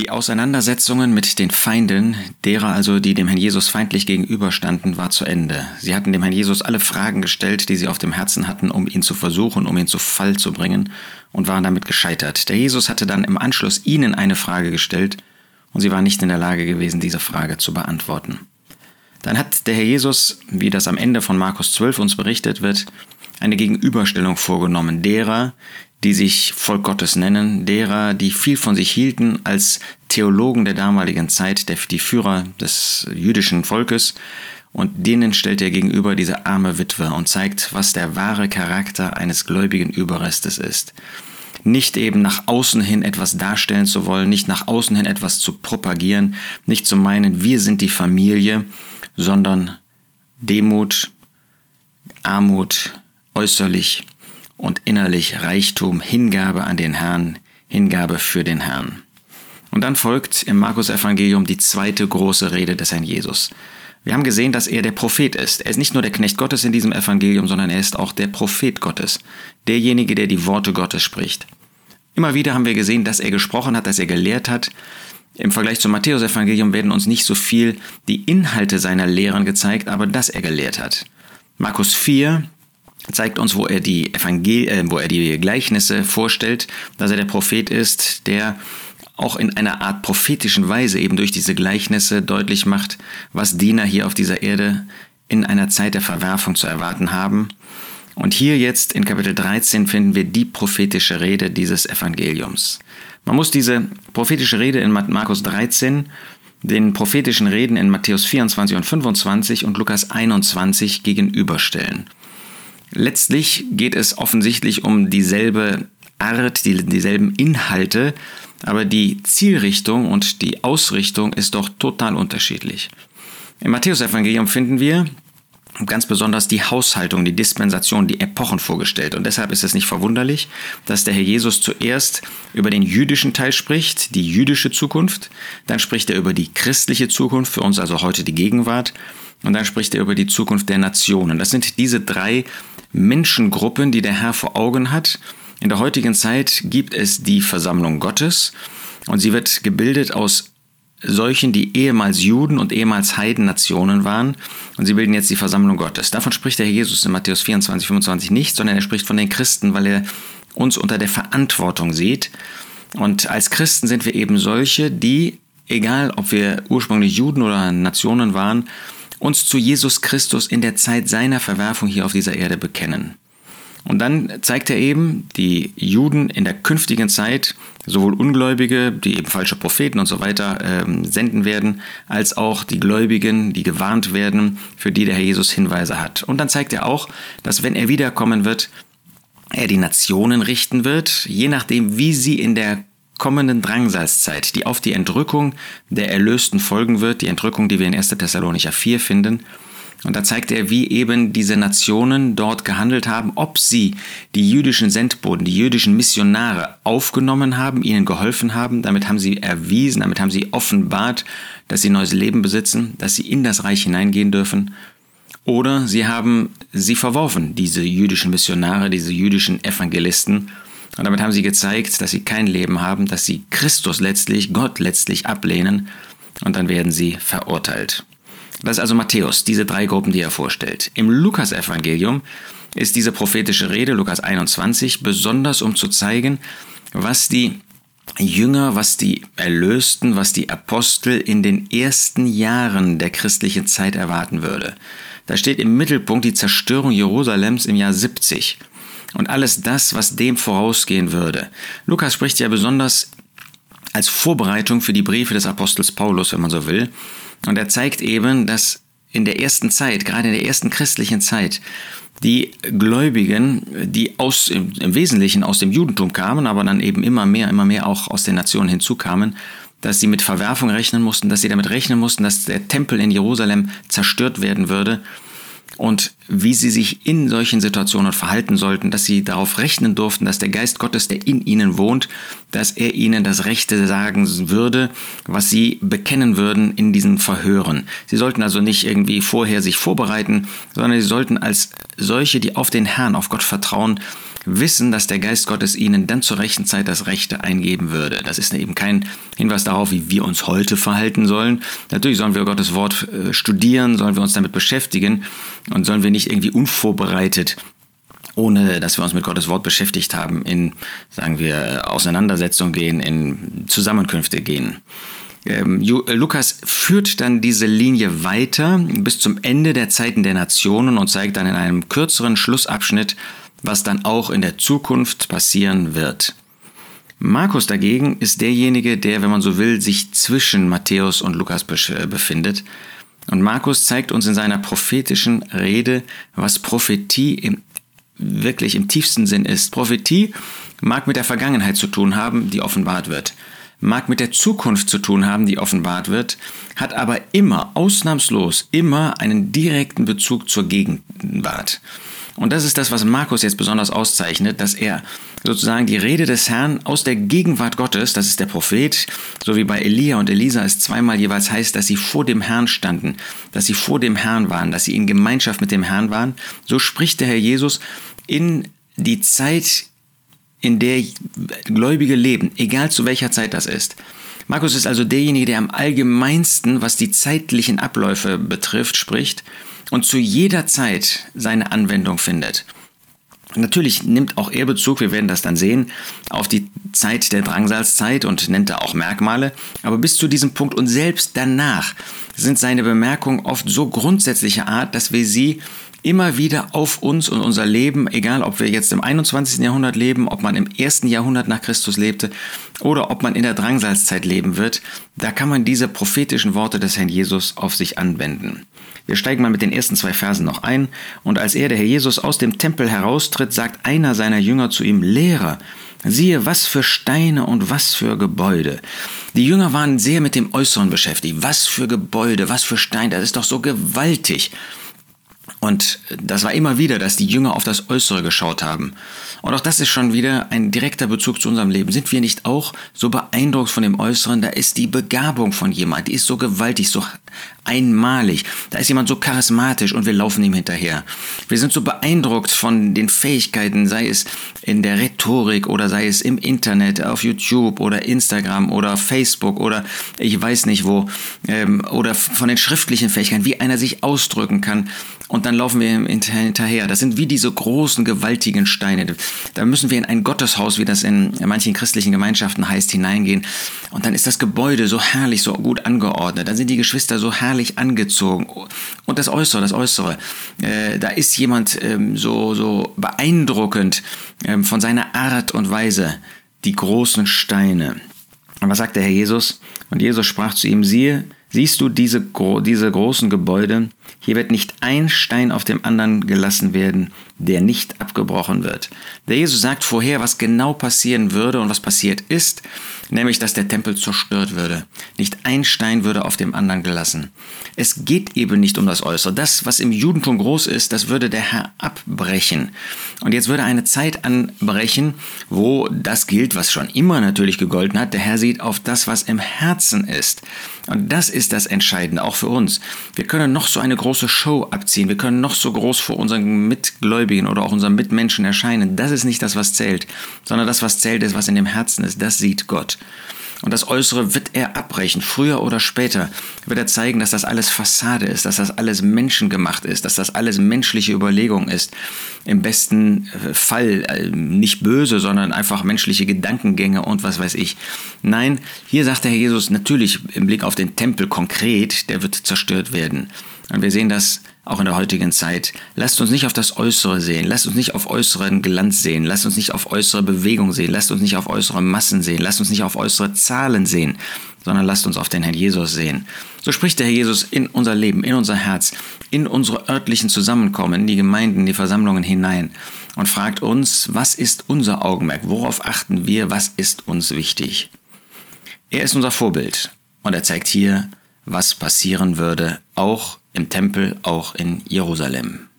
Die Auseinandersetzungen mit den Feinden, derer also, die dem Herrn Jesus feindlich gegenüberstanden, war zu Ende. Sie hatten dem Herrn Jesus alle Fragen gestellt, die sie auf dem Herzen hatten, um ihn zu versuchen, um ihn zu Fall zu bringen, und waren damit gescheitert. Der Jesus hatte dann im Anschluss ihnen eine Frage gestellt, und sie waren nicht in der Lage gewesen, diese Frage zu beantworten. Dann hat der Herr Jesus, wie das am Ende von Markus 12 uns berichtet wird, eine Gegenüberstellung vorgenommen derer, die sich Volk Gottes nennen, derer, die viel von sich hielten als Theologen der damaligen Zeit, der, die Führer des jüdischen Volkes, und denen stellt er gegenüber diese arme Witwe und zeigt, was der wahre Charakter eines gläubigen Überrestes ist. Nicht eben nach außen hin etwas darstellen zu wollen, nicht nach außen hin etwas zu propagieren, nicht zu meinen, wir sind die Familie, sondern Demut, Armut, äußerlich und innerlich Reichtum, Hingabe an den Herrn, Hingabe für den Herrn. Und dann folgt im Markus Evangelium die zweite große Rede des Herrn Jesus. Wir haben gesehen, dass er der Prophet ist. Er ist nicht nur der Knecht Gottes in diesem Evangelium, sondern er ist auch der Prophet Gottes, derjenige, der die Worte Gottes spricht. Immer wieder haben wir gesehen, dass er gesprochen hat, dass er gelehrt hat. Im Vergleich zum Matthäus-Evangelium werden uns nicht so viel die Inhalte seiner Lehren gezeigt, aber dass er gelehrt hat. Markus 4, zeigt uns, wo er die Evangel äh, wo er die Gleichnisse vorstellt, dass er der Prophet ist, der auch in einer Art prophetischen Weise eben durch diese Gleichnisse deutlich macht, was Diener hier auf dieser Erde in einer Zeit der Verwerfung zu erwarten haben. Und hier jetzt in Kapitel 13 finden wir die prophetische Rede dieses Evangeliums. Man muss diese prophetische Rede in Markus 13 den prophetischen Reden in Matthäus 24 und 25 und Lukas 21 gegenüberstellen. Letztlich geht es offensichtlich um dieselbe Art, die, dieselben Inhalte, aber die Zielrichtung und die Ausrichtung ist doch total unterschiedlich. Im Matthäusevangelium finden wir ganz besonders die Haushaltung, die Dispensation, die Epochen vorgestellt. Und deshalb ist es nicht verwunderlich, dass der Herr Jesus zuerst über den jüdischen Teil spricht, die jüdische Zukunft, dann spricht er über die christliche Zukunft, für uns also heute die Gegenwart, und dann spricht er über die Zukunft der Nationen. Das sind diese drei Menschengruppen, die der Herr vor Augen hat. In der heutigen Zeit gibt es die Versammlung Gottes und sie wird gebildet aus solchen, die ehemals Juden und ehemals Heidennationen waren und sie bilden jetzt die Versammlung Gottes. Davon spricht der Herr Jesus in Matthäus 24, 25 nicht, sondern er spricht von den Christen, weil er uns unter der Verantwortung sieht. Und als Christen sind wir eben solche, die, egal ob wir ursprünglich Juden oder Nationen waren, uns zu Jesus Christus in der Zeit seiner Verwerfung hier auf dieser Erde bekennen. Und dann zeigt er eben die Juden in der künftigen Zeit, sowohl Ungläubige, die eben falsche Propheten und so weiter ähm, senden werden, als auch die Gläubigen, die gewarnt werden, für die der Herr Jesus Hinweise hat. Und dann zeigt er auch, dass wenn er wiederkommen wird, er die Nationen richten wird, je nachdem, wie sie in der kommenden Drangsalszeit, die auf die Entrückung der Erlösten folgen wird, die Entrückung, die wir in 1. Thessalonicher 4 finden. Und da zeigt er, wie eben diese Nationen dort gehandelt haben, ob sie die jüdischen Sendboten, die jüdischen Missionare aufgenommen haben, ihnen geholfen haben. Damit haben sie erwiesen, damit haben sie offenbart, dass sie neues Leben besitzen, dass sie in das Reich hineingehen dürfen. Oder sie haben sie verworfen, diese jüdischen Missionare, diese jüdischen Evangelisten, und damit haben sie gezeigt, dass sie kein Leben haben, dass sie Christus letztlich, Gott letztlich ablehnen und dann werden sie verurteilt. Das ist also Matthäus, diese drei Gruppen, die er vorstellt. Im Lukas-Evangelium ist diese prophetische Rede, Lukas 21, besonders um zu zeigen, was die Jünger, was die Erlösten, was die Apostel in den ersten Jahren der christlichen Zeit erwarten würde. Da steht im Mittelpunkt die Zerstörung Jerusalems im Jahr 70 und alles das, was dem vorausgehen würde. Lukas spricht ja besonders als Vorbereitung für die Briefe des Apostels Paulus, wenn man so will. Und er zeigt eben, dass in der ersten Zeit, gerade in der ersten christlichen Zeit, die Gläubigen, die aus, im, im Wesentlichen aus dem Judentum kamen, aber dann eben immer mehr, immer mehr auch aus den Nationen hinzukamen, dass sie mit Verwerfung rechnen mussten, dass sie damit rechnen mussten, dass der Tempel in Jerusalem zerstört werden würde und wie sie sich in solchen Situationen verhalten sollten, dass sie darauf rechnen durften, dass der Geist Gottes, der in ihnen wohnt, dass er ihnen das Rechte sagen würde, was sie bekennen würden in diesen Verhören. Sie sollten also nicht irgendwie vorher sich vorbereiten, sondern sie sollten als solche, die auf den Herrn, auf Gott vertrauen, wissen, dass der Geist Gottes ihnen dann zur rechten Zeit das Rechte eingeben würde. Das ist eben kein Hinweis darauf, wie wir uns heute verhalten sollen. Natürlich sollen wir Gottes Wort äh, studieren, sollen wir uns damit beschäftigen und sollen wir nicht irgendwie unvorbereitet ohne dass wir uns mit Gottes Wort beschäftigt haben, in, sagen wir, Auseinandersetzungen gehen, in Zusammenkünfte gehen. Ähm, äh, Lukas führt dann diese Linie weiter bis zum Ende der Zeiten der Nationen und zeigt dann in einem kürzeren Schlussabschnitt, was dann auch in der Zukunft passieren wird. Markus dagegen ist derjenige, der, wenn man so will, sich zwischen Matthäus und Lukas äh, befindet. Und Markus zeigt uns in seiner prophetischen Rede, was Prophetie im, wirklich im tiefsten Sinn ist. Prophetie mag mit der Vergangenheit zu tun haben, die offenbart wird mag mit der Zukunft zu tun haben, die offenbart wird, hat aber immer, ausnahmslos, immer einen direkten Bezug zur Gegenwart. Und das ist das, was Markus jetzt besonders auszeichnet, dass er sozusagen die Rede des Herrn aus der Gegenwart Gottes, das ist der Prophet, so wie bei Elia und Elisa es zweimal jeweils heißt, dass sie vor dem Herrn standen, dass sie vor dem Herrn waren, dass sie in Gemeinschaft mit dem Herrn waren, so spricht der Herr Jesus in die Zeit in der Gläubige leben, egal zu welcher Zeit das ist. Markus ist also derjenige, der am allgemeinsten, was die zeitlichen Abläufe betrifft, spricht und zu jeder Zeit seine Anwendung findet. Natürlich nimmt auch er Bezug, wir werden das dann sehen, auf die Zeit der Drangsalzzeit und nennt da auch Merkmale, aber bis zu diesem Punkt und selbst danach sind seine Bemerkungen oft so grundsätzlicher Art, dass wir sie immer wieder auf uns und unser Leben, egal ob wir jetzt im 21. Jahrhundert leben, ob man im ersten Jahrhundert nach Christus lebte oder ob man in der Drangsalzzeit leben wird, da kann man diese prophetischen Worte des Herrn Jesus auf sich anwenden. Wir steigen mal mit den ersten zwei Versen noch ein. Und als er, der Herr Jesus, aus dem Tempel heraustritt, sagt einer seiner Jünger zu ihm, Lehrer, siehe, was für Steine und was für Gebäude. Die Jünger waren sehr mit dem Äußeren beschäftigt. Was für Gebäude, was für Steine, das ist doch so gewaltig. Und das war immer wieder, dass die Jünger auf das Äußere geschaut haben. Und auch das ist schon wieder ein direkter Bezug zu unserem Leben. Sind wir nicht auch so beeindruckt von dem Äußeren? Da ist die Begabung von jemand, die ist so gewaltig, so einmalig. Da ist jemand so charismatisch und wir laufen ihm hinterher. Wir sind so beeindruckt von den Fähigkeiten, sei es in der Rhetorik oder sei es im Internet, auf YouTube oder Instagram oder Facebook oder ich weiß nicht wo, ähm, oder von den schriftlichen Fähigkeiten, wie einer sich ausdrücken kann und dann laufen wir hinterher. Das sind wie diese großen, gewaltigen Steine. Da müssen wir in ein Gotteshaus, wie das in manchen christlichen Gemeinschaften heißt, hineingehen. Und dann ist das Gebäude so herrlich, so gut angeordnet. Dann sind die Geschwister so herrlich angezogen. Und das Äußere, das Äußere. Äh, da ist jemand ähm, so, so beeindruckend ähm, von seiner Art und Weise. Die großen Steine. Und was sagt der Herr Jesus? Und Jesus sprach zu ihm, siehe, siehst du diese, diese großen Gebäude? Hier wird nicht ein Stein auf dem anderen gelassen werden, der nicht abgebrochen wird. Der Jesus sagt vorher, was genau passieren würde und was passiert ist, nämlich dass der Tempel zerstört würde. Nicht ein Stein würde auf dem anderen gelassen. Es geht eben nicht um das Äußere. Das, was im Judentum groß ist, das würde der Herr abbrechen. Und jetzt würde eine Zeit anbrechen, wo das gilt, was schon immer natürlich gegolten hat. Der Herr sieht auf das, was im Herzen ist. Und das ist das Entscheidende, auch für uns. Wir können noch so eine große Show abziehen. Wir können noch so groß vor unseren Mitgläubigen oder auch unseren Mitmenschen erscheinen. Das ist nicht das, was zählt, sondern das, was zählt, ist, was in dem Herzen ist. Das sieht Gott. Und das Äußere wird er abbrechen. Früher oder später wird er zeigen, dass das alles Fassade ist, dass das alles menschengemacht ist, dass das alles menschliche Überlegung ist. Im besten äh, Fall äh, nicht böse, sondern einfach menschliche Gedankengänge und was weiß ich. Nein, hier sagt der Herr Jesus natürlich im Blick auf den Tempel konkret, der wird zerstört werden. Und wir sehen das auch in der heutigen Zeit. Lasst uns nicht auf das Äußere sehen, lasst uns nicht auf äußeren Glanz sehen, lasst uns nicht auf äußere Bewegung sehen, lasst uns nicht auf äußere Massen sehen, lasst uns nicht auf äußere Zahlen sehen, sondern lasst uns auf den Herrn Jesus sehen. So spricht der Herr Jesus in unser Leben, in unser Herz, in unsere örtlichen Zusammenkommen, in die Gemeinden, in die Versammlungen hinein und fragt uns, was ist unser Augenmerk, worauf achten wir, was ist uns wichtig. Er ist unser Vorbild und er zeigt hier, was passieren würde, auch im Tempel, auch in Jerusalem.